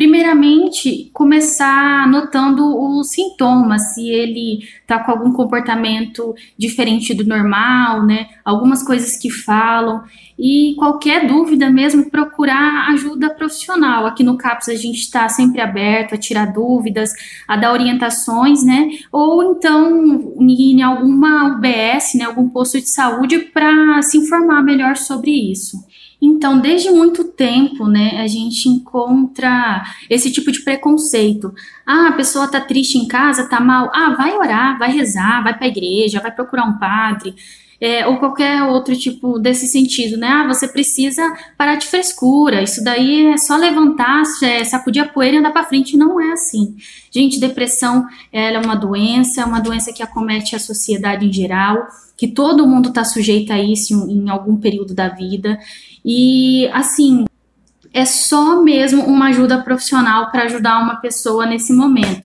Primeiramente, começar notando os sintomas, se ele está com algum comportamento diferente do normal, né? Algumas coisas que falam. E qualquer dúvida mesmo, procurar ajuda profissional. Aqui no CAPS a gente está sempre aberto a tirar dúvidas, a dar orientações, né? Ou então em alguma UBS, né? Algum posto de saúde para se informar melhor sobre isso. Então, desde muito tempo, né, a gente encontra esse tipo de preconceito. Ah, a pessoa tá triste em casa, tá mal. Ah, vai orar, vai rezar, vai para a igreja, vai procurar um padre. É, ou qualquer outro tipo desse sentido, né? Ah, você precisa parar de frescura, isso daí é só levantar, é, sacudir a poeira e andar para frente. Não é assim. Gente, depressão é uma doença, é uma doença que acomete a sociedade em geral, que todo mundo está sujeito a isso em, algum período da vida. E assim, é só mesmo uma ajuda profissional para ajudar uma pessoa nesse momento.